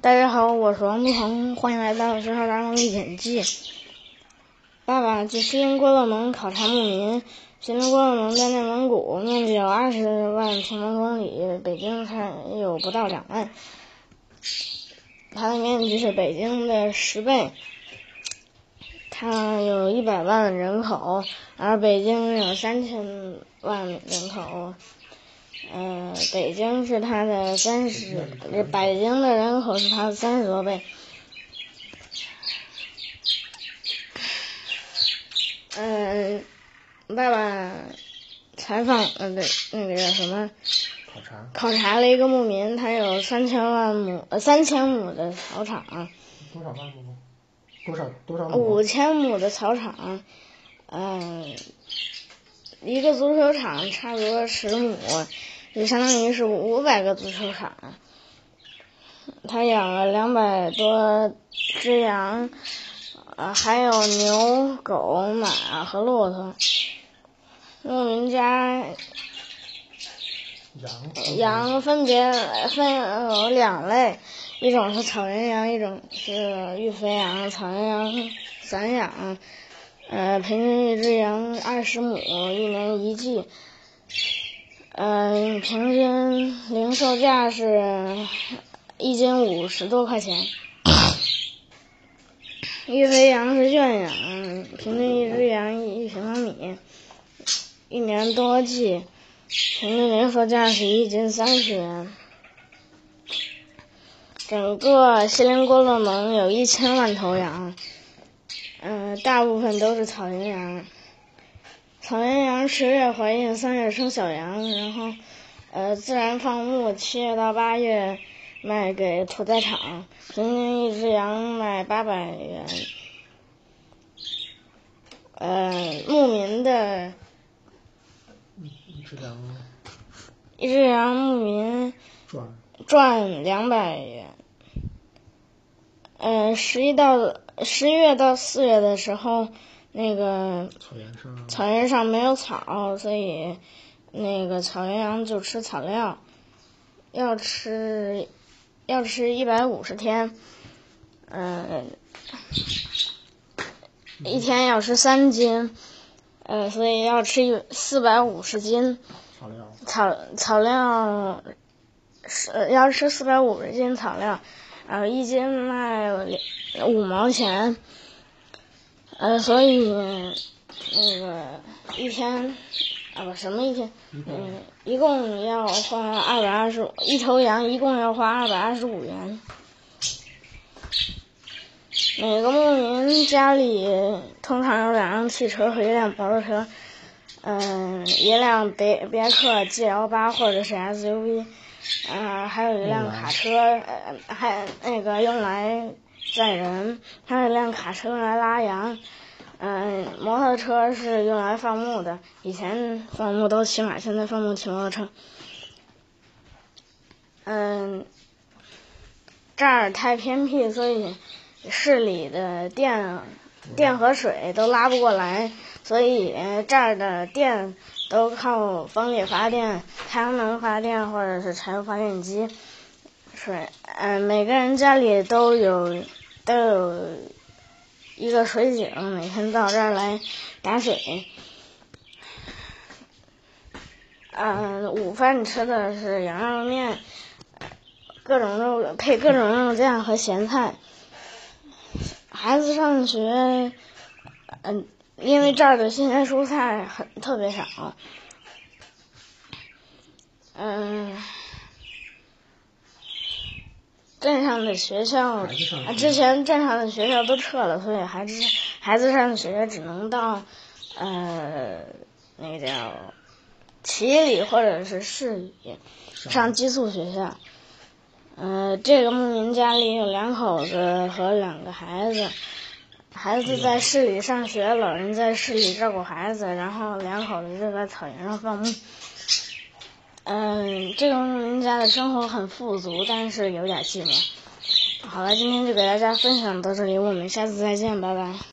大家好，我是王杜鹏，欢迎来到《学校大梦历险记》。爸爸去锡林郭勒盟考察牧民。锡林郭勒盟在内蒙古，面积有二十万平方公里，北京才有不到两万，它的面积是北京的十倍。它有一百万人口，而北京有三千万人口。呃，北京是它的三十，北京的人口是它的三十多倍。嗯，爸爸采访呃对那个叫什么？考察。考察了一个牧民，他有三千万亩呃三千亩的草场。多少万亩？多少多少亩？五千亩的草场，嗯，一个足球场差不多十亩。就相当于是五百个足球场，他养了两百多只羊，呃，还有牛、狗、马和骆驼。牧民家羊羊分别分有两类，一种是草原羊，一种是育肥羊。草原羊散养，呃，平均一只羊二十亩，一年一季。嗯，平均零售价是一斤五十多块钱。育肥羊是圈养，平均一只羊一平方米，一年多季，平均零售价是一斤三十元。整个锡林郭勒盟有一千万头羊，嗯，大部分都是草原羊。草原羊十月怀孕，三月生小羊，然后，呃，自然放牧，七月到八月卖给屠宰场，平均一只羊卖八百元。呃，牧民的，一只羊，一只羊牧民赚赚两百元。呃，十一到十一月到四月的时候。那个草原上，草原上没有草，所以那个草原羊就吃草料，要吃要吃一百五十天，嗯，一天要吃三斤，呃，所以要吃四百五十斤草料。草草料是要吃四百五十斤草料，然后一斤卖五毛钱。呃，所以那个一天啊不什么一天，嗯，一共要花二百二十五，一头羊一共要花二百二十五元。每个牧民家里通常有两辆汽车和一辆摩托车，嗯，一辆别别克 GL 八或者是 SUV，嗯，还有一辆卡车，呃，还那个用来。载人，还有辆卡车用来拉羊，嗯，摩托车是用来放牧的。以前放牧都骑马，现在放牧骑摩托车。嗯，这儿太偏僻，所以市里的电、电和水都拉不过来，所以这儿的电都靠风力发电、太阳能发电或者是柴油发电机。水，嗯，每个人家里都有。都有一个水井，每天到这儿来打水。嗯，午饭吃的是羊肉面，各种肉配各种肉酱和咸菜。孩子上学，嗯，因为这儿的新鲜蔬菜很特别少。嗯。镇上的学校啊，之前镇上的学校都撤了，所以孩子孩子上学只能到呃那个叫齐里或者是市里上寄宿学校。呃，这个牧民家里有两口子和两个孩子，孩子在市里上学，老人在市里照顾孩子，然后两口子就在草原上放牧。嗯，这个人家的生活很富足，但是有点寂寞。好了，今天就给大家分享到这里，我们下次再见，拜拜。